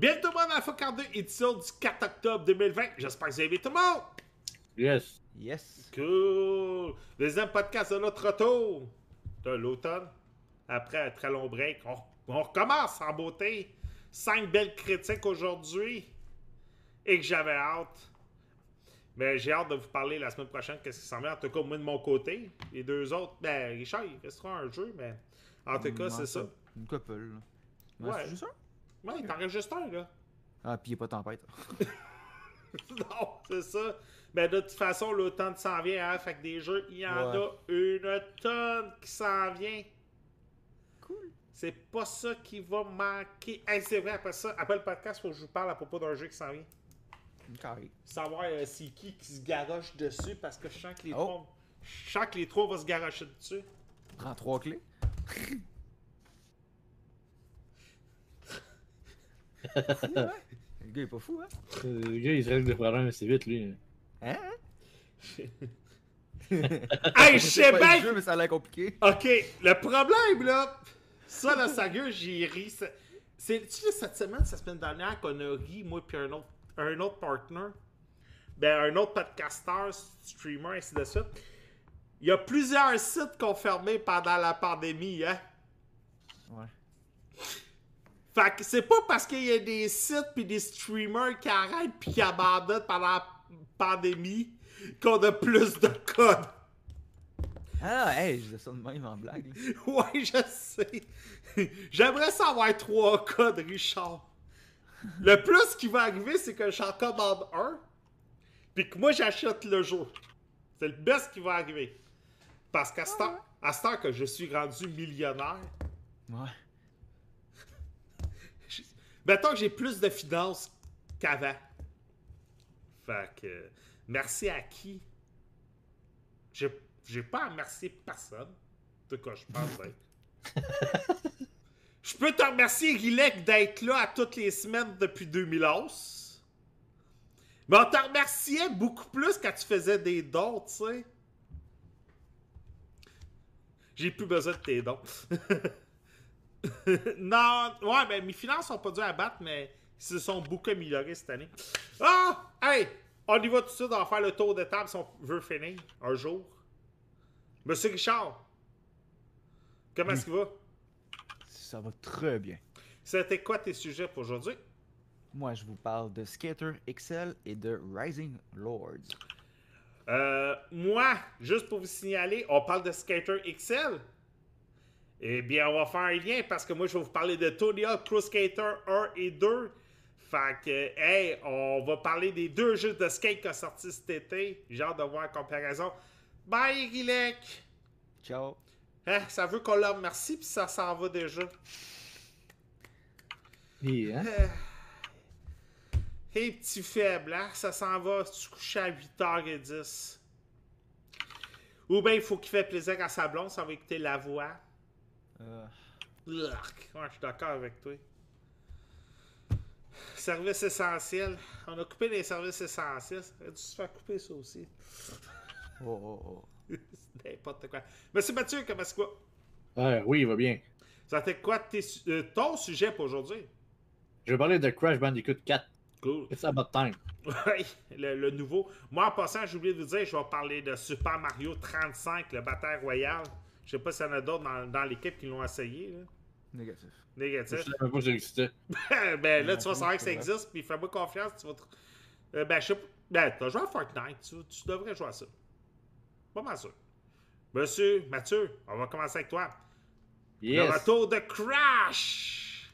Bienvenue tout le monde à la FOC2, édition du 4 octobre 2020. J'espère que vous avez tout le monde. Yes. Yes. Cool. Deuxième podcast de notre retour de l'automne. Après un très long break, on, on recommence en beauté. Cinq belles critiques aujourd'hui. Et que j'avais hâte. Mais j'ai hâte de vous parler la semaine prochaine. Qu'est-ce qui s'en vient? En tout cas, moi de mon côté. Les deux autres, ben, Richard, il restera un jeu, mais en tout cas, c'est ça. Une couple. là. Ouais. c'est juste un? Ouais, t'en restes un, là. Ah, pis il a pas de tempête. non, c'est ça. Mais de toute façon, l'automne s'en vient, hein. Fait que des jeux, il y en Ouais. a une tonne qui s'en vient. Cool. C'est pas ça qui va manquer. Hey, c'est vrai, après ça, après le podcast, faut que je vous parle à propos d'un jeu qui s'en vient. Carré. Savoir euh, c'est qui qui se garoche dessus parce que je sens que les Oh. trois. Je sens que les trois vont se garocher dessus. Prends trois clés. Fou, hein? Le gars est pas fou, hein? Euh, Le gars, il se règle des problèmes assez vite, lui. Hein? Hey, je sais bien! mais ça a l'air compliqué. Ok, le problème là, ça là, sérieux, j'ai ri. C'est- tu sais, cette semaine, cette semaine dernière qu'on a ri, moi puis un autre, un autre partner, ben un autre podcaster, streamer, ainsi de suite. Il y a plusieurs sites qui ont fermé pendant la pandémie, hein? Ouais. Fait que c'est pas parce qu'il y a des sites puis des streamers qui arrêtent puis qui abandonnent pendant la pandémie qu'on a plus de codes. Ah, hey, je disais ça de même en blague. Ouais, je sais. J'aimerais savoir trois codes, Richard. Le plus qui va arriver, c'est que j'en commande un, puis que moi j'achète le jeu. C'est le best qui va arriver. Parce qu'à ce heure- à cette heure que je suis rendu millionnaire, Ouais. Mettons que j'ai plus de finances qu'avant. Fait que, merci à qui? J'ai j'ai pas à remercier personne. En tout cas, je pense d'être. Je peux te remercier, Rilek, d'être là à toutes les semaines depuis 2011. Mais on te remerciait beaucoup plus quand tu faisais des dons, tu sais. J'ai plus besoin de tes dons. non, ouais, mais mes finances sont pas dues à battre, mais ils se sont beaucoup améliorées cette année. Ah! Hey! On y va tout de suite, on va faire le tour de table si on veut finir un jour. Monsieur Richard, comment est-ce qu'il va? Ça va très bien. C'était quoi tes sujets pour aujourd'hui? Moi, je vous parle de Skater XL et de Rising Lords. Euh, moi, juste pour vous signaler, on parle de Skater XL. Eh bien, on va faire un lien parce que moi, je vais vous parler de Tony Hawk Pro Skater 1 et 2. Fait que, hey, on va parler des deux jeux de skate qui ont sorti cet été. J'ai hâte de voir la comparaison. Bye, Rilek! Ciao. Hein, ça veut qu'on leur remercie, puis ça s'en va déjà. Et, hein? Hey, petit faible, hein? Ça s'en va se coucher à 8h10. Ou bien il faut qu'il fait plaisir à sa blonde, ça va écouter la voix. Euh. Ouais, je suis d'accord avec toi. Service essentiel. On a coupé les services essentiels. Ça aurait dû se faire couper ça aussi. oh, oh, oh. C'est N'importe quoi. Monsieur Mathieu, comment c'est quoi? Ouais, oui, il va bien. Ça fait quoi tes euh, ton sujet pour aujourd'hui? Je vais parler de Crash Bandicoot 4. Cool. It's about time. Oui, le, le nouveau. Moi, en passant, j'ai oublié de vous dire, je vais parler de Super Mario 35, le Bataille Royale. Je sais pas s'il y en a d'autres dans, dans l'équipe qui l'ont essayé. Là. Négatif. Je Négatif. savais pas que ça existait. ben là, tu vas savoir que ça existe, puis fais-moi confiance, tu vas te... Euh, ben, je sais pas. Ben, t'as joué à Fortnite, tu, tu devrais jouer à ça. Pas mal sûr. Monsieur, Mathieu, on va commencer avec toi. Le Yes. retour de Crash!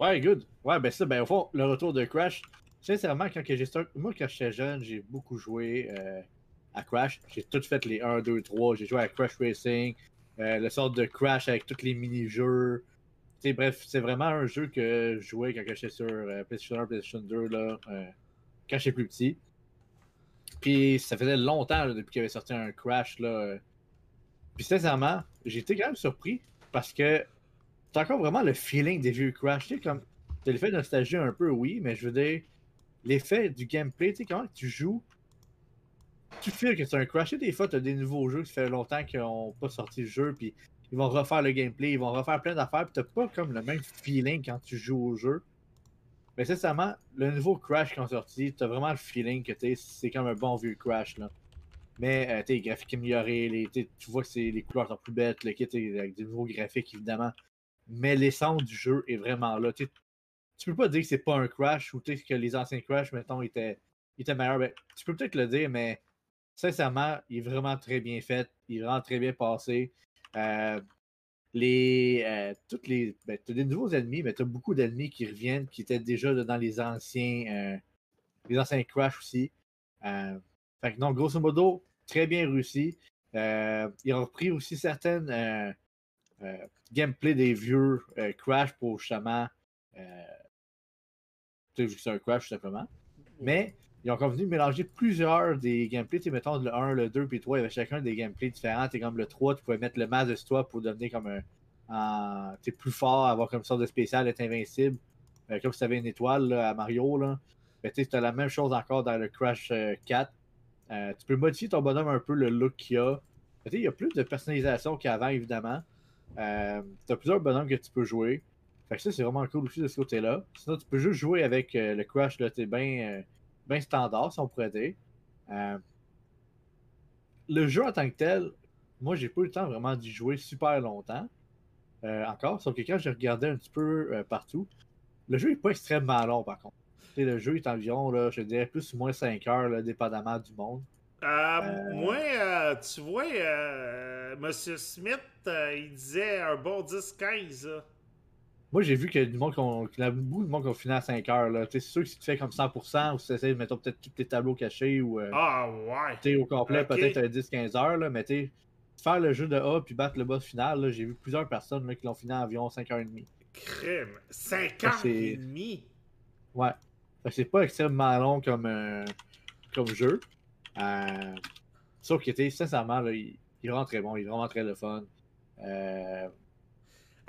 Ouais, good. Ouais, ben ça, ben au fond, le retour de Crash. Sincèrement, quand que j'ai start... moi quand j'étais jeune, j'ai beaucoup joué euh, à Crash. J'ai tout fait les 1, 2, 3. J'ai joué à Crash Racing, euh, le sort de Crash avec tous les mini-jeux. Bref, c'est vraiment un jeu que je jouais quand j'étais sur euh, PlayStation 1, PlayStation 2, là, euh, quand j'étais plus petit. Puis ça faisait longtemps depuis qu'il avait sorti un Crash. Là. Puis sincèrement, j'ai été quand même surpris parce que c'est encore vraiment le feeling des vieux Crash. Tu sais, comme t'as l'effet nostalgie un peu, oui, mais je veux dire, l'effet du gameplay, tu sais, comment tu joues, tu feels que c'est un Crash. Sais, des fois, t'as des nouveaux jeux qui fait longtemps qu'ils n'ont pas sorti le jeu, puis ils vont refaire le gameplay, ils vont refaire plein d'affaires, puis t'as pas comme le même feeling quand tu joues au jeu. Mais sincèrement, le nouveau Crash qui est sorti, t'as vraiment le feeling que c'est comme un bon vieux Crash. Là. Mais euh, t'es graphique amélioré, les, tu vois que les couleurs sont plus bêtes, le kit avec des nouveaux graphiques évidemment. Mais l'essence du jeu est vraiment là. tu peux pas dire que c'est pas un Crash ou que les anciens Crash, mettons, étaient, étaient meilleurs. Ben, tu peux peut-être le dire, mais sincèrement, il est vraiment très bien fait. Il est vraiment très bien passé. Euh, les, euh, toutes les, ben, as des nouveaux ennemis, mais tu as beaucoup d'ennemis qui reviennent, qui étaient déjà dans les anciens, euh, les anciens Crash aussi. Euh, fait que non, grosso modo, très bien réussi. ils ont repris aussi certaines gameplay des vieux Crash pour justement. tu que c'est un Crash tout simplement. Mais ils ont convenu de mélanger plusieurs des gameplays. Tu mettons le 1, le 2, puis le 3, il y avait chacun des gameplays différents. Tu comme le 3, tu pouvais mettre le masque de toi pour devenir comme un. tu es plus fort, avoir comme sorte de spécial, être invincible. Euh, comme si tu avais une étoile à Mario. Là. Mais tu as la même chose encore dans le Crash 4. Euh, euh, tu peux modifier ton bonhomme un peu, le look qu'il a. Il y a plus de personnalisation qu'avant, évidemment. tu as plusieurs bonhommes que tu peux jouer. Fait que ça, c'est vraiment cool aussi de ce côté-là. Sinon, tu peux juste jouer avec le Crash. Tu es bien bien standard, si on pourrait dire. Euh, le jeu en tant que tel, moi, j'ai pas eu le temps vraiment d'y jouer super longtemps. Euh, encore, sauf que quand j'ai regardé un petit peu euh, partout, le jeu est pas extrêmement long par contre. le jeu est environ, là, je dirais, plus ou moins 5 heures, dépendamment du monde. Moi, tu vois, Monsieur Smith, il disait un bon 10-15. Moi, j'ai vu que du monde qu'on, a beaucoup de monde qui ont fini à 5 heures. C'est sûr que si tu fais comme 100% ou si tu essaies de mettre peut-être tous tes tableaux cachés ou. Euh, ah ouais! Tu au complet, peut-être 10-15 heures. Là, mais tu faire le jeu de A puis battre le boss final, j'ai vu plusieurs personnes là, qui l'ont fini à environ 5 heures et demie. Crème! 5 heures et demie! Ouais. c'est pas extrêmement long comme, euh, comme jeu. Euh... Sauf qu'il sincèrement, là, il, il, est vraiment très bon, il est vraiment très le fun. Euh,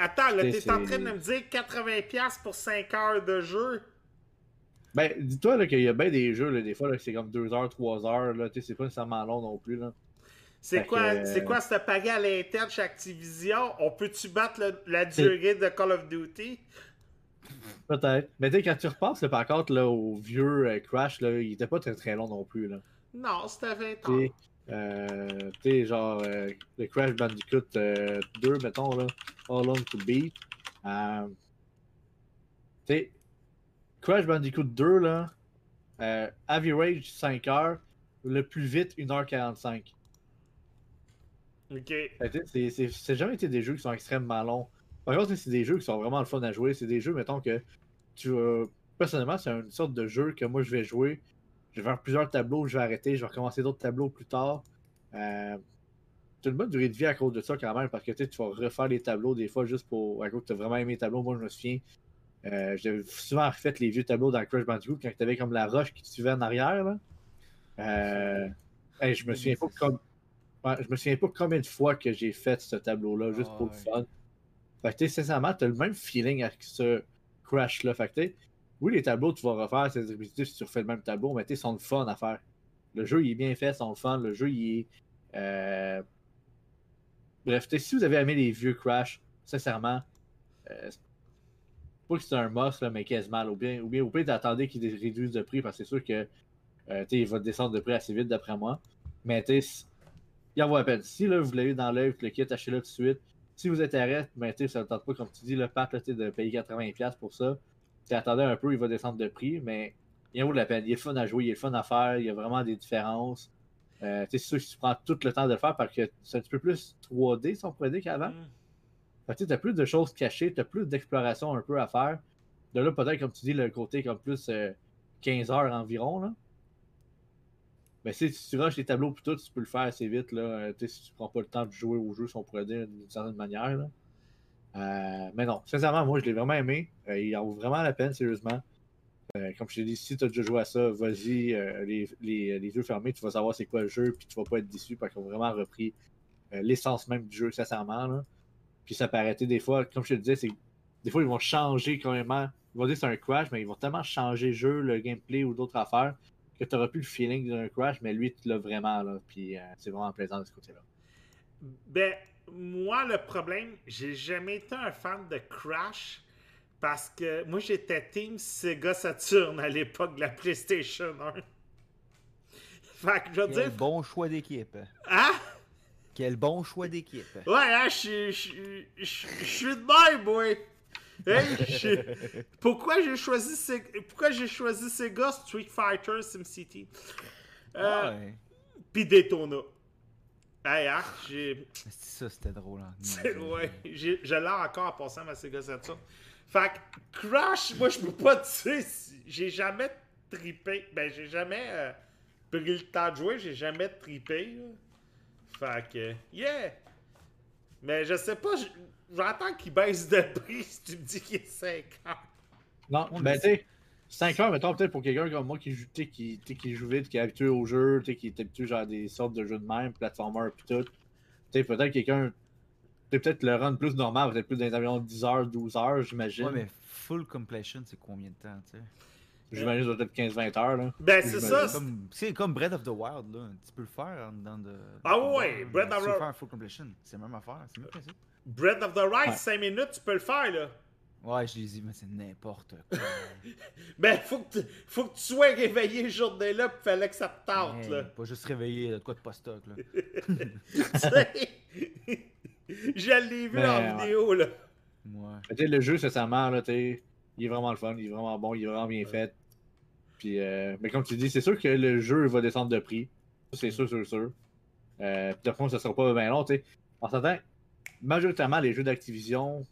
Attends, là, t'es en train de me dire 80$ pour 5 heures de jeu? Ben, dis-toi qu'il y a bien des jeux, là, des fois, c'est comme 2 heures, 3 heures, là, c'est pas nécessairement long non plus, là. C'est quoi, euh, quoi ce pagaille à l'interne chez Activision? On peut-tu battre la durée de Call of Duty? Peut-être. Mais dès quand tu repasses, par contre, là, au vieux euh, Crash, là, il était pas très très long non plus. Là. Non, c'était 20 ans. Euh, tu sais, genre, euh, le Crash Bandicoot 2, euh, mettons, là, All On to Beat. Euh, tu sais, Crash Bandicoot 2, là, average 5 heures, le plus vite 1h45. Ok. C'est jamais été des jeux qui sont extrêmement longs. Par contre, c'est des jeux qui sont vraiment le fun à jouer. C'est des jeux, mettons, que tu. personnellement, c'est une sorte de jeu que moi je vais jouer je vais faire plusieurs tableaux, je vais arrêter, je vais recommencer d'autres tableaux plus tard. Euh, c'est une bonne durée de vie à cause de ça quand même, parce que tu vas refaire les tableaux des fois juste pour. À cause que tu as vraiment aimé les tableaux. Moi, je me souviens, euh, j'avais souvent refait les vieux tableaux dans Crash Bandicoot quand tu avais comme la roche qui te suivait en arrière. Là. Euh, je me souviens pas comme. je me souviens pas combien de fois que j'ai fait ce tableau-là, juste pour le fun. Fait que, sincèrement, tu as le même feeling avec ce crash-là. Fait que, oui, les tableaux, tu vas refaire, c'est répétitif si tu refais le même tableau, mais tu sont le fun à faire. Le jeu, il est bien fait, sont le fun. Le jeu, il est. Euh... Bref, si vous avez aimé les vieux Crash, sincèrement, euh, pas que c'est un must, mais quasiment. Ou bien, ou bien au pire, d'attendre qu'il réduise de prix parce que c'est sûr que euh, il va descendre de prix assez vite, d'après moi. Mais tu il en vaut la peine. Si là, vous l'avez dans l'œil, le kit, achetez-le tout de suite. Si vous intéresse, ben, ça ne tente pas, comme tu dis, le pack de payer 80$ pour ça attendais un peu, il va descendre de prix, mais il vaut de la peine? Il est fun à jouer, il est fun à faire, il y a vraiment des différences. Euh, c'est sûr que tu prends tout le temps de le faire parce que c'est un petit peu plus 3D, si on pourrait dire, qu'avant. Mm. Tu as plus de choses cachées, tu as plus d'exploration un peu à faire. De là, peut-être, comme tu dis, le côté comme plus 15 euh, heures environ. Là. Mais si tu rushes les tableaux pour tout, tu peux le faire assez vite. Là. Euh, si tu prends pas le temps de jouer au jeu, si on pourrait dire d'une certaine manière. Là. Euh, mais non, sincèrement, moi, je l'ai vraiment aimé. Euh, il en vaut vraiment la peine, sérieusement. Euh, comme je t'ai dit, si tu as déjà joué à ça, vas-y, les, yeux fermés, tu vas savoir c'est quoi le jeu, puis tu vas pas être déçu parce qu'ils ont vraiment repris l'essence même du jeu, sincèrement. Puis ça peut arrêter des fois, comme je te disais, des fois ils vont changer quand même. Ils vont dire c'est un crash, mais ils vont tellement changer le jeu, le gameplay ou d'autres affaires que tu n'auras plus le feeling d'un crash, mais lui, tu l'as vraiment. Puis c'est vraiment plaisant de ce côté-là. Ben, moi, le problème, j'ai jamais été un fan de Crash Parce que moi, j'étais Team Sega Saturn à l'époque de la PlayStation 1. fait que je veux Quel dire. bon choix d'équipe. Hein? Quel bon choix d'équipe. Ouais, hein, je suis- de même, moi. Hey, Pourquoi j'ai choisi Sega... Pourquoi j'ai choisi Sega Street Fighter SimCity? Euh, Ouais. Puis Daytona. Hey, hein, j'ai... C'est ça, c'était drôle. Hein. C'est- ouais, je l'ai encore en passant ma Sega Saturn. Fait que Crash, moi je peux pas te dire si j'ai jamais trippé. Ben j'ai jamais euh, pris le temps de jouer, j'ai jamais trippé. là. Fait que yeah! Mais je sais pas, j'entends qu'il baisse de prix si tu me dis qu'il est 50. Non, ben mais tu sais, 5 heures, mettons, peut-être pour quelqu'un comme moi qui joue, qui, qui joue vite, qui est habitué au jeu, tu sais, qui est habitué genre à des sortes de jeux de même, platformer pis tout. Tu sais, peut-être quelqu'un. tu sais, Peut-être le run plus normal, peut-être plus dans les environs 10 heures, 12 heures, j'imagine. Ouais, mais full completion, c'est combien de temps, tu sais? J'imagine que ça doit être 15-20 heures, là. Ben c'est ça. C'est comme, Breath of the Wild, là. Tu peux le faire en dedans de. Ah ouais, Breath of tu peux the- faire full completion. C'est la même affaire, c'est même principe. Breath of the Ouais. 5 minutes, tu peux le faire là. Ouais, je les dis, mais c'est n'importe quoi. Ben faut que tu, faut que tu sois réveillé ce journée-là, pis fallait que ça te tente Hey, là. Pas juste réveiller, de quoi de pas stock, là. Je l'ai vu Mais, en ouais. vidéo là. Ouais. Tu sais, le jeu, sincèrement, là, tu sais, il est vraiment le fun, il est vraiment bon, il est vraiment bien fait. Puis, euh, mais comme tu dis, c'est sûr que le jeu va descendre de prix. Ça, C'est sûr, sûr, sûr. Euh, puis de fond, ça sera pas bien long, tu sais. En s'entend, majoritairement, les jeux d'Activision,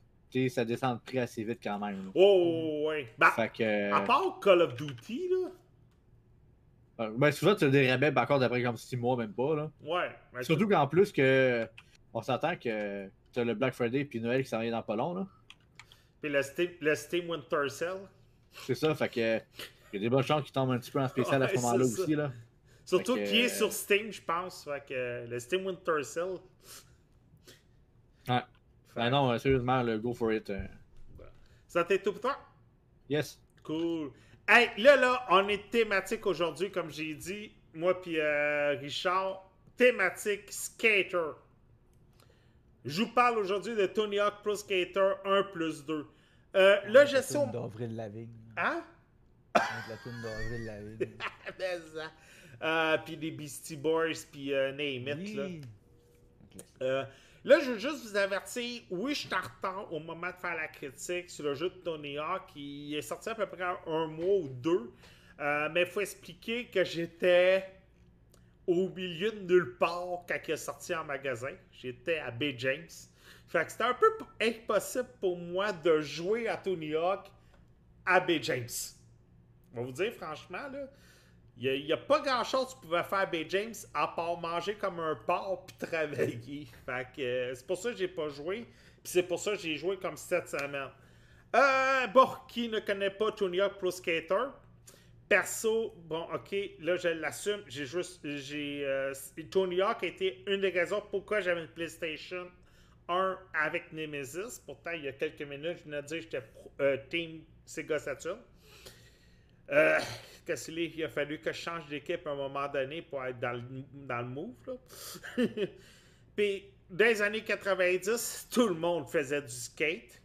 ça descend de prix assez vite quand même. Oh ouais. Ben, Fait que. à part Call of Duty là. euh, ben, souvent, tu as des rabais ben, encore d'après comme 6 mois, même pas, là. Ouais. ben, Surtout qu'en plus que. On s'entend que tu as le Black Friday puis Noël qui s'en vient dans pas long, là. Puis le Steam, le Steam Winter Cell. C'est ça, fait que. Il y a des bonnes chances qu'il tombe un petit peu en spécial à ce moment-là aussi, là. Surtout qui est sur Steam, je pense. Fait que euh, le Steam Winter Cell. Ouais. Ben non, euh, sérieusement, le go for it. euh, Ça t'est tout pour toi? Yes. Cool. Hey, là, là, on est thématique aujourd'hui, comme j'ai dit. Moi puis euh, Richard. Thématique skater. Je vous parle aujourd'hui de Tony Hawk Pro Skater 1 plus 2. Euh, là, je d'Avril Lavigne. Hein? Avec la tune d'Avril Lavigne. Mais ça. Euh, puis des Beastie Boys, puis euh, Name It, là. Oui. Euh, là, je veux juste vous avertir, oui, je suis en retard au moment de faire la critique sur le jeu de Tony Hawk. Il est sorti à peu près un mois ou deux. Euh, mais il faut expliquer que j'étais au milieu de nulle part quand il est sorti en magasin. J'étais à Bay James. Fait que c'était un peu impossible pour moi de jouer à Tony Hawk à Bay James. On va vous dire franchement, là, il n'y a, pas grand chose que tu pouvais faire à Bay James à part manger comme un porc puis travailler. Fait que euh, c'est pour ça que j'ai pas joué. Puis c'est pour ça que j'ai joué comme cette semaine. Euh, bon, qui ne connaît pas Tony Hawk Pro Skater? Perso, bon, ok, là je l'assume, j'ai juste, j'ai, euh, Tony Hawk a été une des raisons pourquoi j'avais une PlayStation 1 avec Nemesis. Pourtant, il y a quelques minutes, je venais de dire que j'étais euh, Team Sega Saturn. Euh? Il a fallu que je change d'équipe à un moment donné pour être dans le, dans move. Puis, dans les années 90, tout le monde faisait du skate.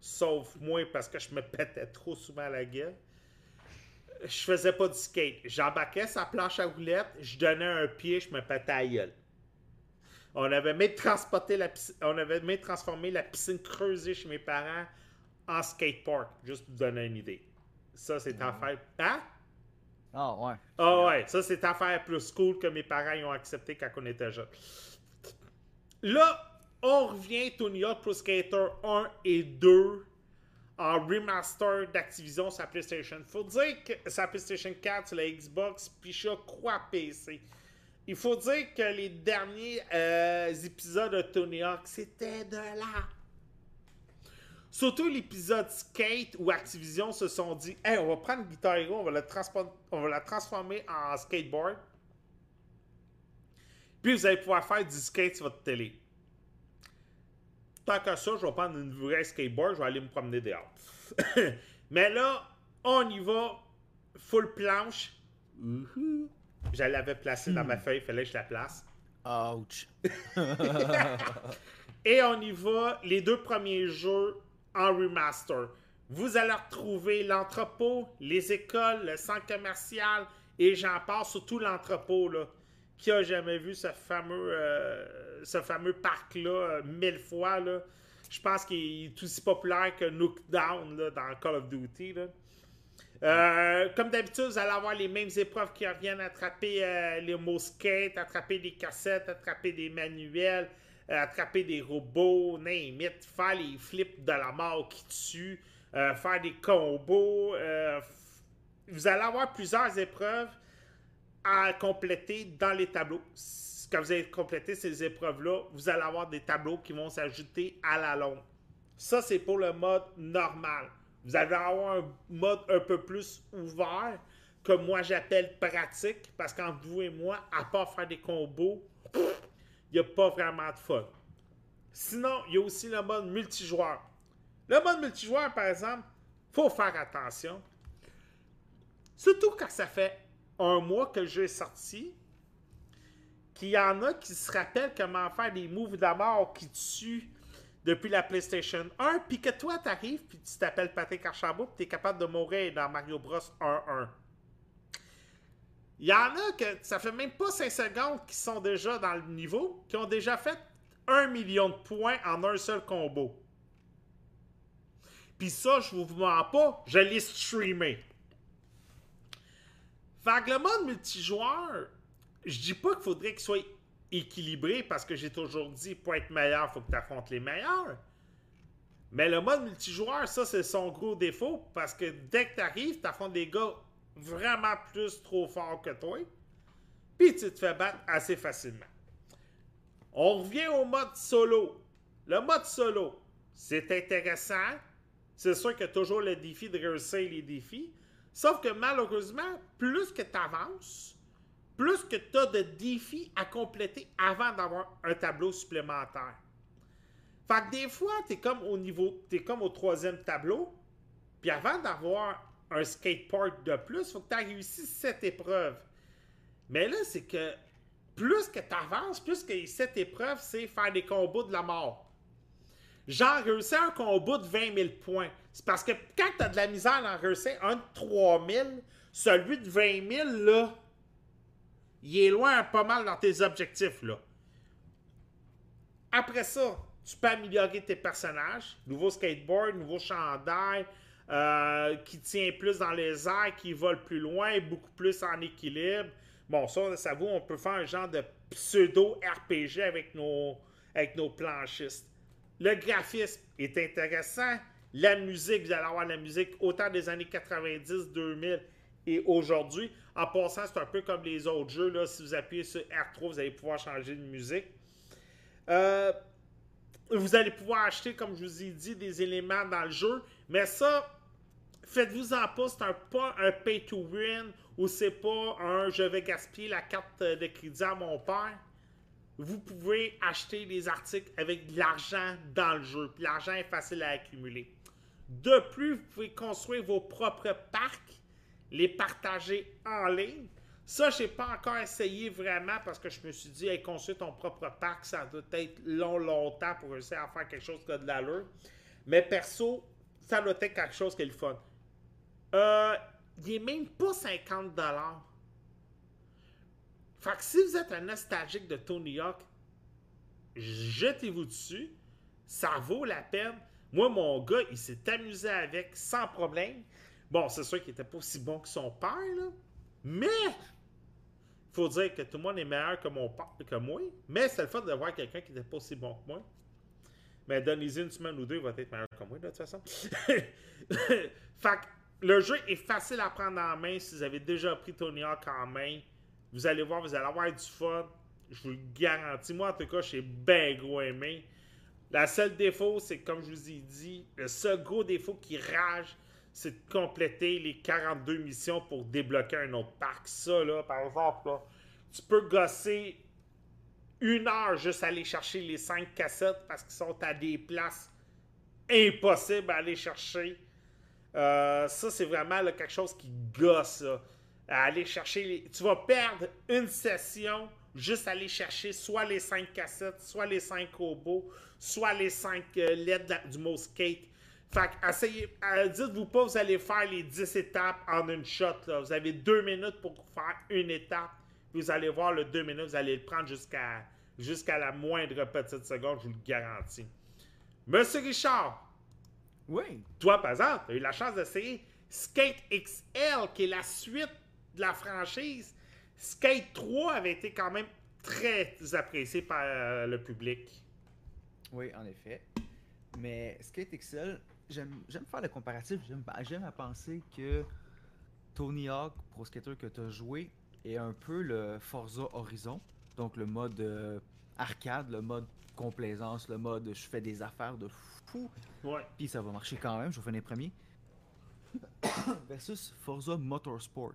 Sauf moi, parce que je me pétais trop souvent la gueule. Je faisais pas du skate. J'embarquais sa planche à roulettes, je donnais un pied, je me pétais à gueule. On avait même transporté la on avait même transformé la piscine creusée chez mes parents en skatepark, juste pour vous donner une idée. Ça, c'est affaire. Hein? Ah, ouais. Ah ouais, ça c'est affaire plus cool que mes parents ils ont accepté quand on était jeunes. Là, on revient Tony Hawk Pro Skater 1 et 2 en remaster d'Activision sur la PlayStation. Faut dire que sur la PlayStation 4, sur la Xbox, puis je crois PC. Il faut dire que les derniers euh, épisodes de Tony Hawk, c'était de là. Surtout l'épisode Skate où Activision se sont dit Hey, on va prendre Guitar Hero, on va, la on va la transformer en skateboard. Puis vous allez pouvoir faire du skate sur votre télé. Tant que ça, je vais prendre une vraie skateboard, je vais aller me promener dehors. Mais là, on y va, full planche. Je l'avais placée dans ma feuille, il fallait que je la place. Ouch. Et on y va, les deux premiers jeux en remaster. vous allez retrouver l'entrepôt, les écoles, le centre commercial et j'en passe, surtout l'entrepôt. Qui a jamais vu ce fameux, euh, parc-là euh, mille fois? Là? Je pense qu'il est aussi populaire que Knockdown là, dans Call of Duty. là. Euh, comme d'habitude, vous allez avoir les mêmes épreuves qui reviennent attraper les mots skate, attraper des cassettes, attraper des manuels, attraper des robots, name it, faire les flips de la mort qui tue, euh, faire des combos. euh, vous allez avoir plusieurs épreuves à compléter dans les tableaux. Quand vous allez compléter ces épreuves-là, vous allez avoir des tableaux qui vont s'ajouter à la longue. Ça, c'est pour le mode normal. Vous allez avoir un mode un peu plus ouvert, que moi j'appelle pratique, parce qu'entre vous et moi, à part faire des combos, il n'y a pas vraiment de fun. Sinon, il y a aussi le mode multijoueur. Le mode multijoueur, par exemple, faut faire attention. Surtout quand ça fait un mois que le jeu est sorti, qu'il y en a qui se rappellent comment faire des moves de mort qui tuent depuis la PlayStation 1, puis que toi, t'arrives, puis tu t'appelles Patrick Archambault, puis t'es capable de mourir dans Mario Bros 1-1. Il y en a que ça fait même pas 5 secondes qui sont déjà dans le niveau, qui ont déjà fait 1 million de points en un seul combo. Puis ça, je vous mens pas, je l'ai streamé. Fait que le mode multijoueur, je dis pas qu'il faudrait qu'il soit équilibré parce que j'ai toujours dit pour être meilleur, faut que tu affrontes les meilleurs. Mais le mode multijoueur, ça, c'est son gros défaut parce que dès que tu arrives, tu affrontes des gars vraiment plus trop forts que toi. Puis tu te fais battre assez facilement. On revient au mode solo. Le mode solo, c'est intéressant. C'est sûr qu'il y a toujours le défi de réussir les défis. Sauf que malheureusement, plus que tu avances, plus que tu as de défis à compléter avant d'avoir un tableau supplémentaire. Fait que des fois, tu es comme au niveau, tu comme au troisième tableau, puis avant d'avoir un skateboard de plus, faut que tu aies réussi cette épreuve. Mais là, c'est que plus que tu avances, plus que cette épreuve, c'est faire des combos de la mort. Genre, réussir un combo de 20 000 points. C'est parce que quand tu as de la misère à en réussir un de 3 000, celui de 20 000, là, il est loin pas mal dans tes objectifs, là. Après ça, tu peux améliorer tes personnages. Nouveau skateboard, nouveau chandail, euh, qui tient plus dans les airs, qui vole plus loin, beaucoup plus en équilibre. Bon, ça, ça vaut, on peut faire un genre de pseudo-RPG avec nos, avec nos planchistes. Le graphisme est intéressant. La musique, vous allez avoir la musique autant des années 90, 2000 et aujourd'hui. En passant, c'est un peu comme les autres jeux. Là. Si vous appuyez sur R3, vous allez pouvoir changer de musique. Euh, vous allez pouvoir acheter, comme je vous ai dit, des éléments dans le jeu. Mais ça, faites-vous-en pas, c'est pas un pay to win ou c'est pas un je vais gaspiller la carte de crédit à mon père. Vous pouvez acheter des articles avec de l'argent dans le jeu. L'argent est facile à accumuler. De plus, vous pouvez construire vos propres parcs, les partager en ligne. Ça, je n'ai pas encore essayé vraiment parce que je me suis dit, hey, construire ton propre parc, ça doit être long, longtemps pour réussir à faire quelque chose qui a de l'allure. Mais perso, ça doit être quelque chose qui est le fun. Euh, il n'est même pas 50 Fait que si vous êtes un nostalgique de Tony Hawk, jetez-vous dessus. Ça vaut la peine. Moi, mon gars, il s'est amusé avec sans problème. Bon, c'est sûr qu'il était pas aussi bon que son père, là. Mais, il faut dire que tout le monde est meilleur que, mon père, que moi. Mais c'est le fun de voir quelqu'un qui n'était pas aussi bon que moi. Mais donnez-y une semaine ou deux, il va être meilleur que moi, de toute façon. fait que le jeu est facile à prendre en main si vous avez déjà pris Tony Hawk en main. Vous allez voir, vous allez avoir du fun. Je vous le garantis. Moi, en tout cas, j'ai bien gros aimé. La seule défaut, c'est comme je vous ai dit, le seul gros défaut qui rage, c'est de compléter les 42 missions pour débloquer un autre parc. Ça, là, par exemple, là, tu peux gosser une heure juste aller chercher les 5 cassettes parce qu'ils sont à des places impossibles à aller chercher. Euh, ça, c'est vraiment quelque chose qui gosse. aller chercher les... Tu vas perdre une session juste aller chercher soit les 5 cassettes, soit les 5 robots, soit les 5 lettres de la- du mot skate. Fait essayez, euh, dites-vous pas, vous allez faire les 10 étapes en une shot. Vous avez deux minutes pour faire une étape. Vous allez voir le deux minutes, vous allez le prendre jusqu'à jusqu'à la moindre petite seconde, je vous le garantis. Monsieur Richard, Oui. toi, par exemple, tu as eu la chance d'essayer Skate XL, qui est la suite de la franchise. Skate 3 avait été quand même très apprécié par euh, le public. Oui, en effet. Mais Skate XL, j'aime faire le comparatif. J'aime j'aime à penser que Tony Hawk, Pro Skater que tu as joué, est un peu le Forza Horizon. Donc le mode euh, arcade, le mode complaisance, le mode je fais des affaires de fou. Ouais. Puis ça va marcher quand même, je vais finir premier. Versus Forza Motorsport,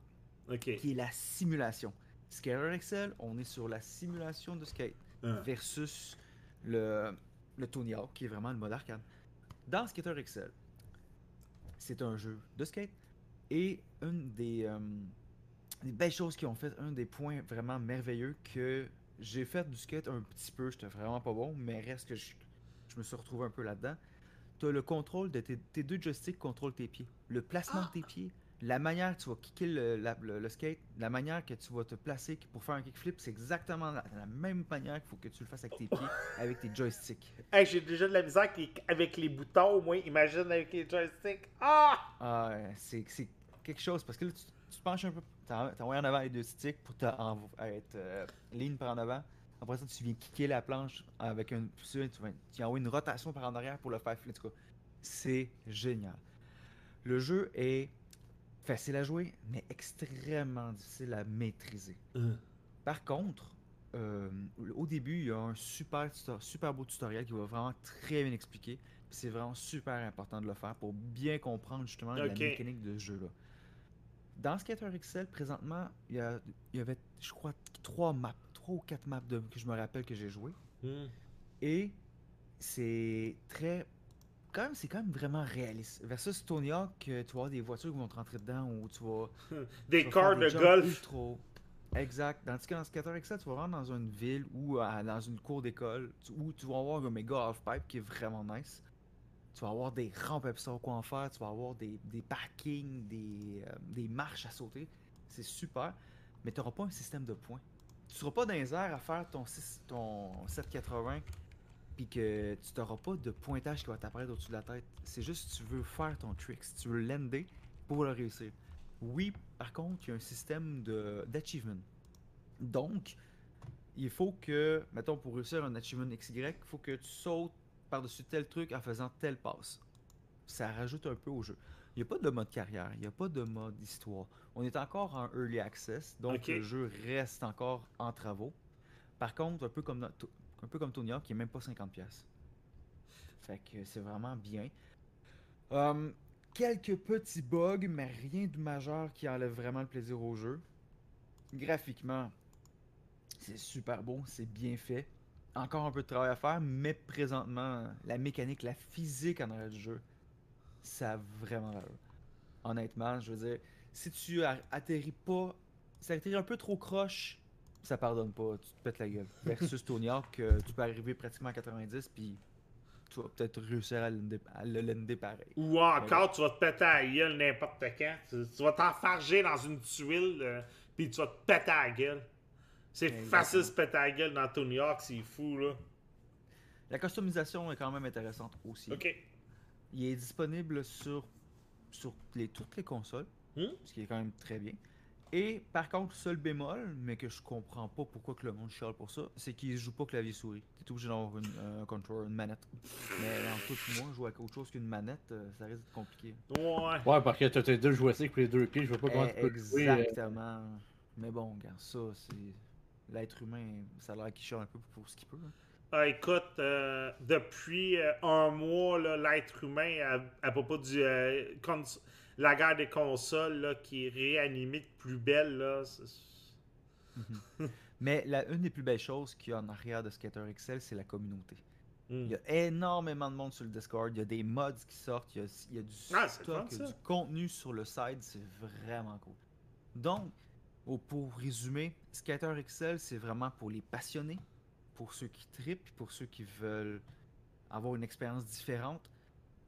OK. qui est la simulation. Skater XL, on est sur la simulation de skate Ah. versus le, le Tony Hawk, qui est vraiment le mode arcade. Dans Skater XL, c'est un jeu de skate et une des, euh, des belles choses qui ont fait, un des points vraiment merveilleux que j'ai fait du skate un petit peu, j'étais vraiment pas bon, mais reste que je, je me suis retrouvé un peu là-dedans. Tu as le contrôle de tes, tes deux joysticks contrôlent tes pieds. Le placement de tes pieds, la manière que tu vas kicker le, la- le- le skate, la manière que tu vas te placer pour faire un kickflip, c'est exactement la, la même manière qu'il faut que tu le fasses avec tes pieds, avec tes joysticks. Hey, j'ai déjà de la misère avec les, avec les boutons, au moins. Imagine avec les joysticks. Ah! Ah, c'est quelque chose parce que là, tu, penches un peu, t'en- t'envoies en avant les deux sticks pour être euh, ligne par en avant. Après ça, tu viens kicker la planche avec un. Tu, tu, envoies une rotation par en arrière pour le faire. En tout cas, c'est génial. Le jeu est facile à jouer, mais extrêmement difficile à maîtriser. Par contre, euh, au début, il y a un super, super beau tutoriel qui va vraiment très bien expliquer. C'est vraiment super important de le faire pour bien comprendre justement la mécanique de ce jeu-là. Dans Skater XL, présentement, il y, a- il y avait, je crois, trois maps, ou quatre maps de, que je me rappelle que j'ai joué. Hmm. Et c'est très. Quand même, c'est quand même vraiment réaliste. Versus Tony Hawk, tu vas avoir des voitures qui vont te rentrer dedans ou tu vas. Des Tu vas corps faire de golf. ultra. Exact. Tandis que dans Skater XL, tu vas rentrer dans une ville ou dans une cour d'école où tu vas avoir un méga half-pipe qui est vraiment nice. Tu vas avoir des rampes à quoi en faire, tu vas avoir des, des parkings, des, euh, des marches à sauter. C'est super, mais tu n'auras pas un système de points. Tu seras pas dans les à faire ton, ton 780 puis que tu n'auras pas de pointage qui va t'apparaître au-dessus de la tête. C'est juste que tu veux faire ton trick, si tu veux l'ender pour le réussir. Oui, par contre, il y a un système d'achievement. Donc, il faut que, mettons, pour réussir un achievement XY, il faut que tu sautes par-dessus tel truc en faisant telle passe. Ça rajoute un peu au jeu. Il n'y a pas de mode carrière, il n'y a pas de mode histoire. On est encore en early access, donc le jeu reste encore en travaux. Par contre, un peu comme, un peu comme Tony Hawk, il n'est même pas 50$. pièces. Fait que c'est vraiment bien. Hum, quelques petits bugs, mais rien de majeur qui enlève vraiment le plaisir au jeu. Graphiquement, c'est super beau, c'est bien fait. Encore un peu de travail à faire, mais présentement, la mécanique, la physique en arrière du jeu, ça a vraiment l'allure. Honnêtement, je veux dire, si tu atterris pas, si atterris un peu trop croche, ça pardonne pas, tu te pètes la gueule. Versus Tony Hawk, euh, tu peux arriver pratiquement à 90, puis tu vas peut-être réussir à, le lender pareil. Ou encore, tu vas te péter à la gueule n'importe quand. Tu, tu vas t'enfarger dans une tuile, euh, puis tu vas te péter à la gueule. C'est facile de se péter à la gueule dans Tony Hawk, c'est fou, là. La customisation est quand même intéressante aussi. OK. Il est disponible sur, sur les, toutes les consoles, Hmm? ce qui est quand même très bien. Et par contre, seul bémol, mais que je comprends pas pourquoi que le monde chiale pour ça, c'est qu'il joue pas clavier souris. Tu es obligé d'avoir une, un controller, une manette. Mais en tout moi, jouer avec autre chose qu'une manette, euh, ça risque d'être compliqué. Ouais. Ouais, parce que t'as tes deux joysticks pour les deux pieds, je vois pas comment Eh, tu peux jouer. euh, Exactement. Mais bon, regarde, ça, c'est. L'être humain, ça a l'air qu'il chiale un peu pour ce qu'il peut. hein. Ah, écoute, euh, depuis euh, un mois, là, l'être humain, à, à propos du euh, la guerre des consoles, là, qui est réanimée de plus belle, là. c'est- Mais la, une des plus belles choses qu'il y a en arrière de Skater XL, c'est la communauté. Hmm. Il y a énormément de monde sur le Discord, il y a des mods qui sortent, il y a, il y a du Ah, c'est stock, fun, il y a ça. du contenu sur le site, c'est vraiment cool. Donc, pour résumer, Skater XL, c'est vraiment pour les passionnés, pour ceux qui tripent, pour ceux qui veulent avoir une expérience différente.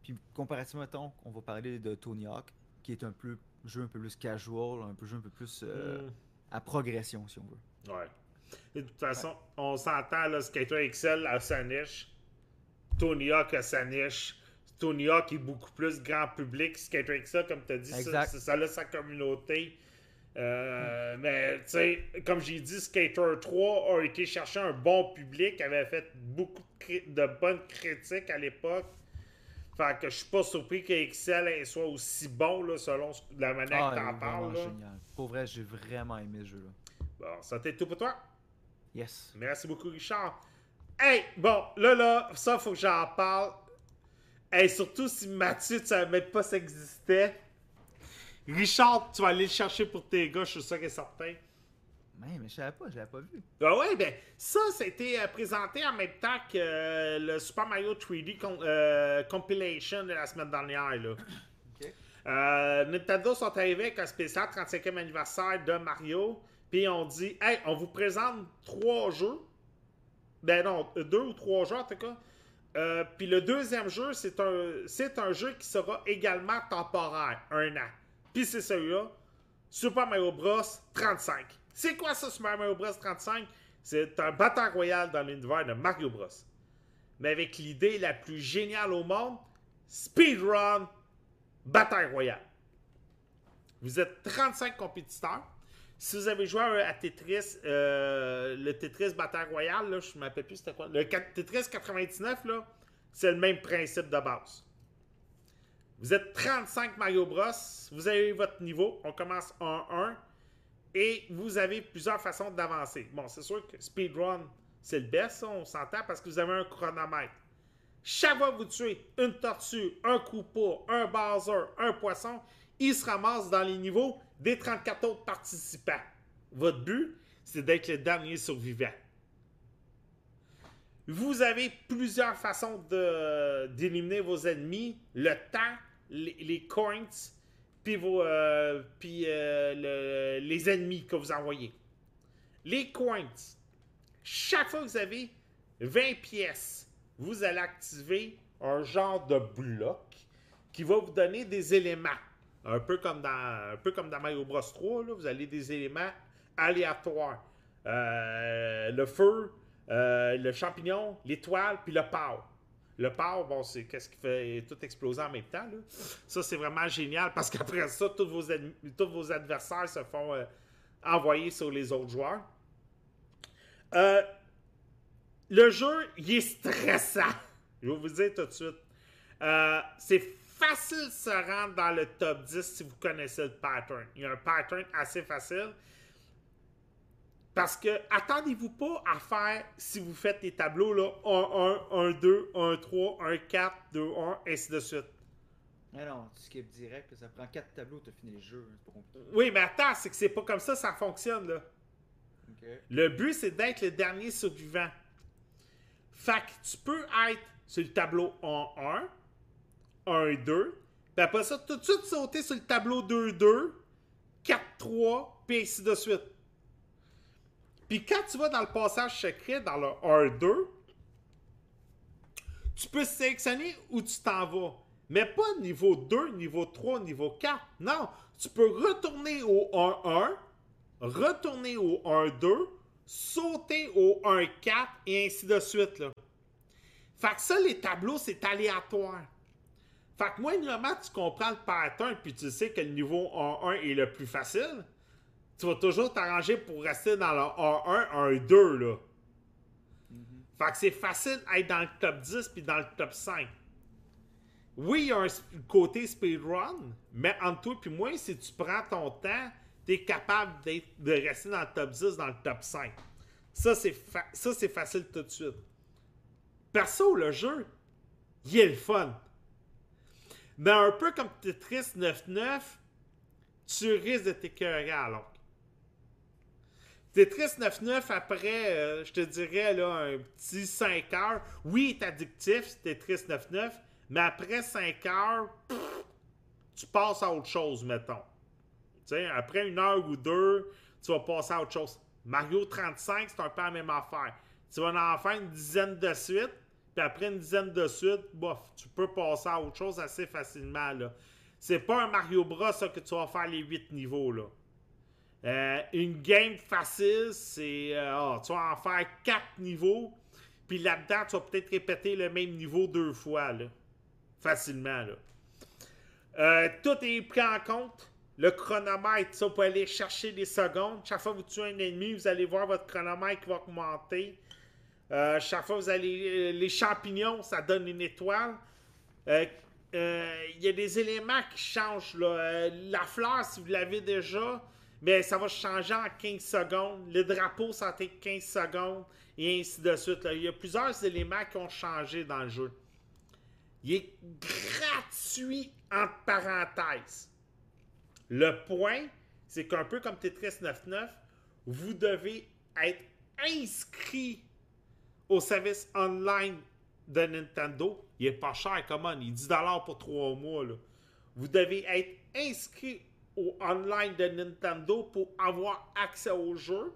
Puis comparativement, mettons, on va parler de Tony Hawk, qui est un peu jeu un peu plus casual, un peu jeu un peu plus euh, Mm. à progression, si on veut. Ouais. Et de toute façon, on s'entend, là, Skater XL a sa niche. Tony Hawk a sa niche. Tony Hawk est beaucoup plus grand public. Skater XL, comme tu as dit, ça, ça a sa communauté. Euh, Mais, tu sais, comme j'ai dit, Skater 3 a été chercher un bon public, avait fait beaucoup de, bonnes critiques à l'époque. Fait que je suis pas surpris que elle, soit aussi bon, là, selon la manière Ah, que t'en parles. vraiment là. génial. Pour vrai, j'ai vraiment aimé ce jeu-là. Bon, ça t'est tout pour toi? Yes. Merci beaucoup, Richard. Hey, bon, là, là, ça, faut que j'en parle. Hey, surtout si Mathieu, tu savais même pas ça existait. Richard, tu vas aller le chercher pour tes gars, je suis sûr et certain. Mais, mais je savais pas, je l'avais pas vu. Ah ouais, ben, ça, c'était euh, présenté en même temps que euh, le Super Mario 3D com- euh, Compilation de la semaine dernière, là. Euh, Nintendo sont arrivés avec un spécial 35e anniversaire de Mario. Puis on dit, hey, on vous présente trois jeux. Ben non, deux ou trois jeux en tout cas. Puis le deuxième jeu, c'est un, c'est un jeu qui sera également temporaire, un an. Puis c'est celui-là, Super Mario Bros 35. C'est quoi ça, Super Mario Bros 35? C'est un bataille royale dans l'univers de Mario Bros. Mais avec l'idée la plus géniale au monde, speedrun bataille royale. Vous êtes 35 compétiteurs. Si vous avez joué à Tetris, euh, le Tetris Bataille Royale, là, je ne me rappelle plus c'était quoi? Le 4 Tetris 99, là, c'est le même principe de base. Vous êtes 35 Mario Bros. Vous avez votre niveau. On commence en 1. Et vous avez plusieurs façons d'avancer. Bon, c'est sûr que speedrun, c'est le best, on s'entend, parce que vous avez un chronomètre. Chaque fois que vous tuez une tortue, un coupeau, un Bowser, un poisson, il se ramasse dans les niveaux des 34 autres participants. Votre but, c'est d'être le dernier survivant. Vous avez plusieurs façons d'éliminer vos ennemis, le temps, les, coins, puis, euh, euh, le- les ennemis que vous envoyez. Les coins, chaque fois que vous avez 20 pièces, vous allez activer un genre de bloc qui va vous donner des éléments. Un peu comme dans, un peu Mario Bros 3, là, vous avez des éléments aléatoires. Euh, le feu, le champignon, l'étoile, puis le power. Le power, bon, c'est qu'est-ce qui fait tout exploser en même temps. là. Ça, c'est vraiment génial parce qu'après ça, tous vos, ennemis- tous vos adversaires se font euh, envoyer sur les autres joueurs. Euh, le jeu, il est stressant. Je vais vous dire tout de suite. Euh, c'est facile de se rendre dans le top 10 si vous connaissez le pattern. Il y a un pattern assez facile. Parce que attendez-vous pas à faire, si vous faites les tableaux, là, 1, 1, 1, 2, 1, 3, 1, 4, 2, 1, ainsi de suite. Mais non, tu skips direct, ça prend 4 tableaux, t'as fini le jeu. hein, C'est pas compliqué. Oui, mais attends, c'est que c'est pas comme ça ça fonctionne, là. Ok. Le but, c'est d'être le dernier survivant. Fait que tu peux être sur le tableau en 1, 1, 2, puis après ça, tout de suite sauter sur le tableau 2, 2, 4, 3, puis ainsi de suite. Puis quand tu vas dans le passage secret, dans le 1, 2, tu peux sélectionner où tu t'en vas. Mais pas niveau 2, niveau 3, niveau 4. Non, tu peux retourner au 1-1, retourner au 1-2, sauter au 1-4 et ainsi de suite. Là. Fait que ça, les tableaux, c'est aléatoire. Fait que moi, normalement, tu comprends le pattern puis tu sais que le niveau 1-1 est le plus facile. Tu vas toujours t'arranger pour rester dans le 1-1, 1-2, là. Fait que c'est facile d'être dans le top 10 puis dans le top 5. Oui, il y a un côté speedrun, mais entre toi et moi, si tu prends ton temps, tu es capable de rester dans le top 10, dans le top 5. Ça, c'est fa- ça, c'est facile tout de suite. Perso, le jeu, il est le fun. Mais un peu comme Tetris 9.9, tu risques de t'écœurer à l'autre. Tetris 9.9, après, euh, je te dirais, là, un petit 5 heures. Oui, il est addictif, Tetris 9.9, mais après 5 heures, tu passes à autre chose, mettons. Après une heure ou deux, tu vas passer à autre chose. Mario 35, c'est un peu la même affaire. Tu vas en faire une dizaine de suite, puis après une dizaine de suites, bof, tu peux passer à autre chose assez facilement. là. C'est pas un Mario Bros ça, que tu vas faire les 8 niveaux. là. Euh, une game facile, c'est. euh, ah, tu vas en faire 4 niveaux, puis là-dedans, tu vas peut-être répéter le même niveau deux fois. Facilement. Euh, tout est pris en compte. Le chronomètre, ça, pour aller chercher des secondes. Chaque fois que vous tuez un ennemi, vous allez voir votre chronomètre qui va augmenter. Chaque fois que vous allez. Les champignons, ça donne une étoile. Il y a des éléments qui changent. La fleur, si vous l'avez déjà, mais ça va changer en 15 secondes. Le drapeau, ça être 15 secondes. Et ainsi de suite. Il y a plusieurs éléments qui ont changé dans le jeu. Il est gratuit entre parenthèses. Le point, c'est qu'un peu comme Tetris 99, vous devez être inscrit au service online de Nintendo. Il est pas cher, comment? Il est 10$ pour 3 mois. Vous devez être inscrit au online de Nintendo pour avoir accès au jeu.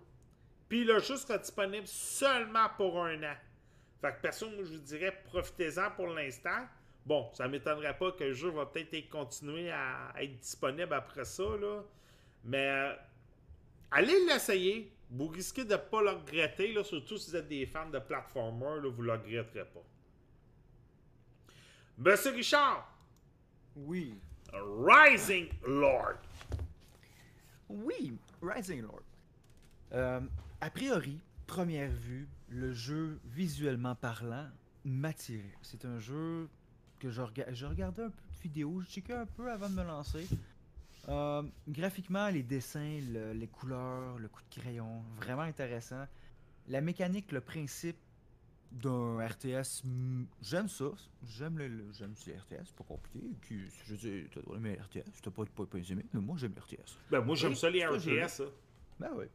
Puis le jeu sera disponible seulement pour un an. Fait que personne, je vous dirais, profitez-en pour l'instant. Bon, ça m'étonnerait pas que le jeu va peut-être être- continuer à être disponible après ça, là. Mais euh, allez l'essayer. Vous risquez de ne pas le regretter, là, surtout si vous êtes des fans de platformer, là, vous ne le regretterez pas. Monsieur Richard, Oui. Rising Lord. Oui, Rising Lord. Euh, a priori, première vue, le jeu visuellement parlant m'attirait. C'est un jeu que je, rega- je regardais un peu de vidéos, je checkais un peu avant de me lancer. Euh, graphiquement, les dessins, le- les couleurs, le coup de crayon, vraiment intéressant. La mécanique, le principe d'un RTS, mm, j'aime ça. J'aime le, le- j'aime les RTS, c'est pas compliqué. Puis, je dis, dois aimer les RTS, t'as pas, pas, pas aimé, mais moi j'aime les RTS. Ben, moi, j'aime ça, les. RTS. ça. Ben oui.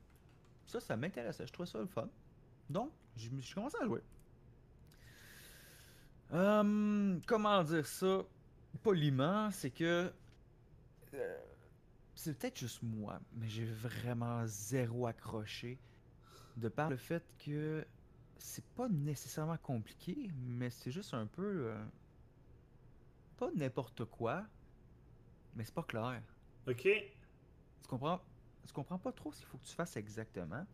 Ça, ça m'intéressait. Je trouvais ça le fun. Donc, j'ai j'ai commencé à jouer. Hum, comment dire ça? Poliment, c'est que. euh, c'est peut-être juste moi, mais j'ai vraiment zéro accroché. De par le fait que c'est pas nécessairement compliqué, mais c'est juste un peu. euh, pas n'importe quoi, mais c'est pas clair. OK. Tu comprends? Tu comprends pas trop ce qu'il faut que tu fasses exactement.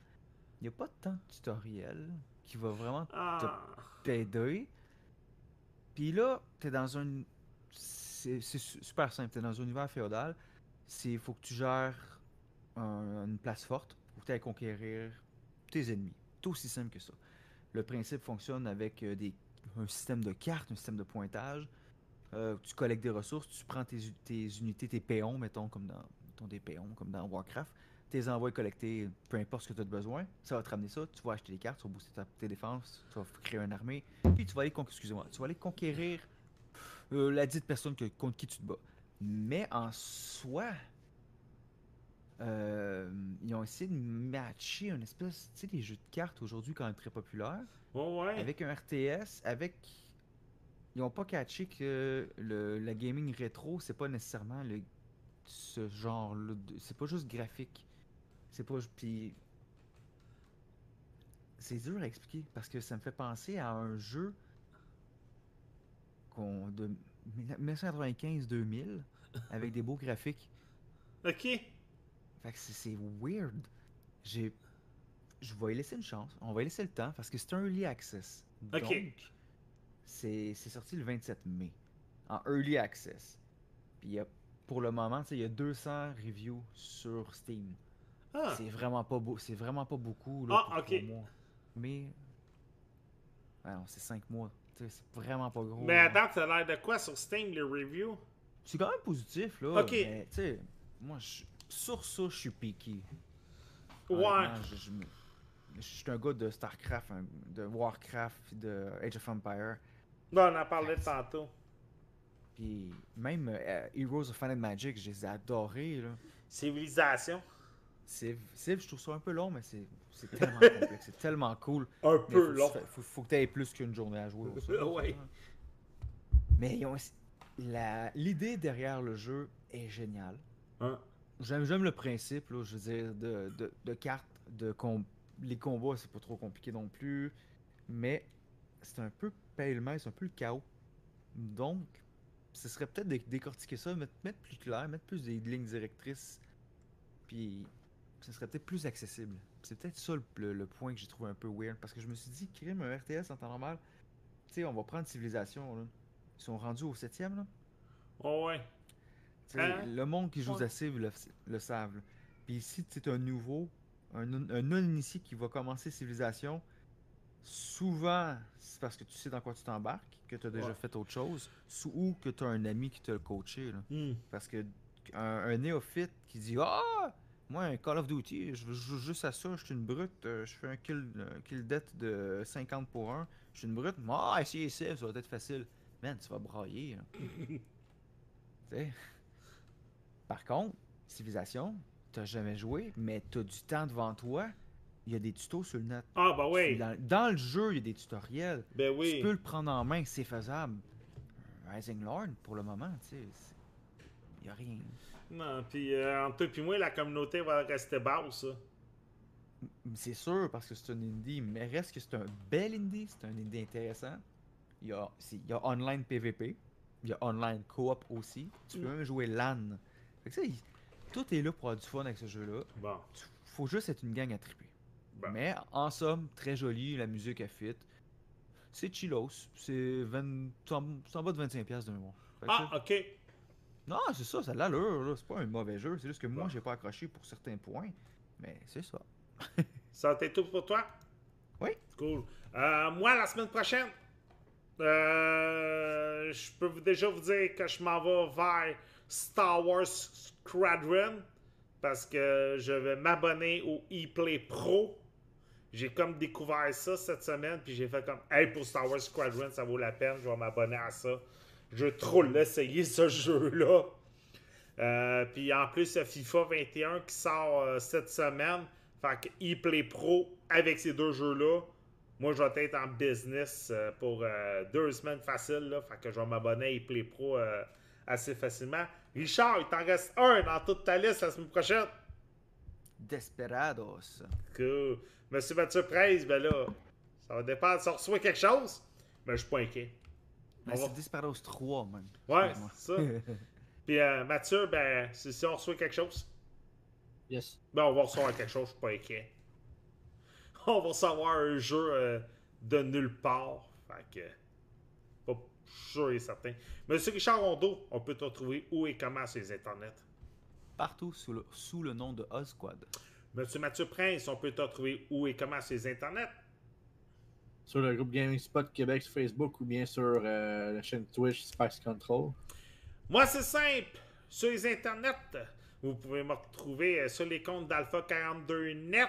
Il n'y a pas tant de tutoriel qui va vraiment Ah. t'aider. Puis là, t'es dans un. C'est c'est su- super simple. T'es dans un univers féodal. Il faut que tu gères un- une place forte pour que tu conquérir tes ennemis. C'est aussi simple que ça. Le principe fonctionne avec euh, des, un système de cartes, un système de pointage. Euh, tu collectes des ressources, tu prends tes, tes unités, tes péons, mettons, comme dans, mettons des péons, comme dans Warcraft. Tu les envoies collecter peu importe ce que tu as besoin. Ça va te ramener ça. Tu vas acheter des cartes, tu vas booster ta- tes défenses, tu vas créer une armée. Puis tu vas aller, con- tu vas aller conquérir euh, la dite personne que- contre qui tu te bats. Mais en soi, euh, ils ont essayé de matcher une espèce, tu sais, les jeux de cartes aujourd'hui quand même très populaires, Ouais, ouais. avec un RTS, avec ils ont pas catché que le, la gaming rétro, c'est pas nécessairement le ce genre là c'est pas juste graphique. C'est pas puis c'est dur à expliquer parce que ça me fait penser à un jeu qu'on de 1995-2000 avec des beaux graphiques. OK. Fait que c'est- weird. J'ai. Je vais y laisser une chance. On va y laisser le temps parce que c'est un early access. Ok. Donc, c'est c'est sorti le 27 mai. En early access. Puis il y a- pour le moment, tu sais, il y a 200 reviews sur Steam. Ah. C'est vraiment pas beau, c'est vraiment pas beaucoup là, Ah, pour mois. Mais non, c'est 5 mois. C'est vraiment pas gros. Mais attends, t'as l'air de quoi sur Steam, les reviews? C'est quand même positif là. Ok. Mais tu sais, moi je- sur ça je suis piqué. Ouais. Je, je me- je suis un gars de StarCraft, de Warcraft, de Age of Empire. Non, on en parlait tantôt. Puis même euh, Heroes of Fun and Magic, je les ai adorés. Là. Civilisation. Civ, je trouve ça un peu long, mais c'est tellement complexe, c'est tellement cool. Un Mais peu faut, long. faut, faut que tu aies plus qu'une journée à jouer. au ça, là, Ouais. Mais l'idée derrière le jeu est géniale. Hein? J'aime, le principe, je veux dire, de, de, cartes, de com- les combats, c'est pas trop compliqué non plus. Mais c'est un peu pêle c'est un peu le chaos. Donc, ce serait peut-être de décortiquer ça, mettre, plus clair, mettre plus des lignes directrices, puis ce serait peut-être plus accessible. C'est peut-être ça le, point que j'ai trouvé un peu weird, parce que je me suis dit, crime un RTS en temps normal, tu sais, on va prendre Civilisation, là. Ils sont rendus au septième, là. Oh ouais. Hein? Le monde qui joue à Civ le, le savent. Puis ici, tu un nouveau, un, non-initié qui va commencer Civilisation, souvent, c'est parce que tu sais dans quoi tu t'embarques, que tu as déjà fait autre chose, ou que tu as un ami qui t'a coaché. Là. Hmm. Parce que un, néophyte qui dit Ah, moi, un Call of Duty, je joue juste à ça, je suis une brute, euh, je fais un kill, kill death de 50 pour 1, je suis une brute, ah, essayer ça, ça va être facile. Man, tu vas brailler. tu sais? Par contre, Civilisation, t'as jamais joué, mais t'as du temps devant toi. Il y a des tutos sur le net. Ah, bah oui. Dans, le jeu, il y a des tutoriels. Ben oui. Tu peux le prendre en main, c'est faisable. Rising Lord, pour le moment, tu sais, il n'y a rien. Non, puis euh, entre toi et moi, la communauté va rester basse, ça. C'est sûr, parce que c'est un indie, mais reste que c'est un bel indie, c'est un indie intéressant. Il y a, il y a online PVP, il y a online coop aussi. Tu peux mm. même jouer LAN. Fait que, tout est là pour avoir du fun avec ce jeu-là. Bon. Faut juste être une gang à triper. Mais en somme, très joli, la musique est fit. C'est chillos. C'est 20... en bas de 25$ de mémoire. Ah, ok. Non, c'est ça, ça a l'allure. C'est pas un mauvais jeu. C'est juste que moi, j'ai pas accroché pour certains points. Mais c'est ça. ça a été tout pour toi? Oui. Cool. Euh, moi, la semaine prochaine, euh, je peux déjà vous dire que je m'en vais vers Star Wars Squadron parce que je vais m'abonner au ePlay Pro. J'ai comme découvert ça cette semaine, puis j'ai fait comme, hey, pour Star Wars Squadron, ça vaut la peine, je vais m'abonner à ça. Je veux trop l'essayer, ce jeu-là. Euh, puis en plus, FIFA 21 qui sort euh, cette semaine. Fait que ePlay Pro avec ces deux jeux-là, moi, je vais être en business euh, pour deux semaines faciles. Là, fait que je vais m'abonner à ePlay Pro assez facilement. Richard, il t'en reste un dans toute ta liste la semaine prochaine. Desperados. Cool. Monsieur Mathieu Price, ben là, ça va dépendre si on reçoit quelque chose. Mais je suis pas inquiet. Ben, c'est Desperados 3, man. Ouais, c'est ça. Puis euh, Mathieu, ben, si, on reçoit quelque chose. Yes. Ben, on va recevoir quelque chose, je suis pas inquiet. On va recevoir un jeu euh, de nulle part. Fait que sûr et certain. Monsieur Richard Rondeau, on peut te retrouver où et comment sur les internets? Partout sous le, sous le nom de Osquad. Monsieur Mathieu Prince, on peut te retrouver où et comment sur les internets? Sur le groupe Gaming Spot Québec sur Facebook ou bien sur euh, la chaîne Twitch Spice Control. Moi, c'est simple. Sur les internets, vous pouvez me retrouver euh, sur les comptes d'Alpha 42net.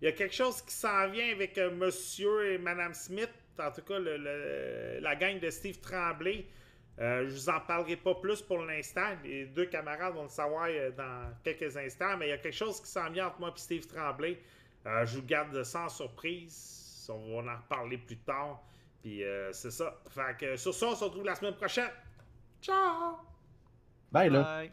Il y a quelque chose qui s'en vient avec euh, Monsieur et Madame Smith en tout cas la gang de Steve Tremblay. Euh, je vous en parlerai pas plus pour l'instant. Les deux camarades vont le savoir euh, dans quelques instants, mais il y a quelque chose qui s'en vient entre moi et Steve Tremblay. Euh, je vous garde sans surprise. On va en reparler plus tard. Puis c'est ça. Fait que sur ça, on se retrouve la semaine prochaine. Ciao! Bye là!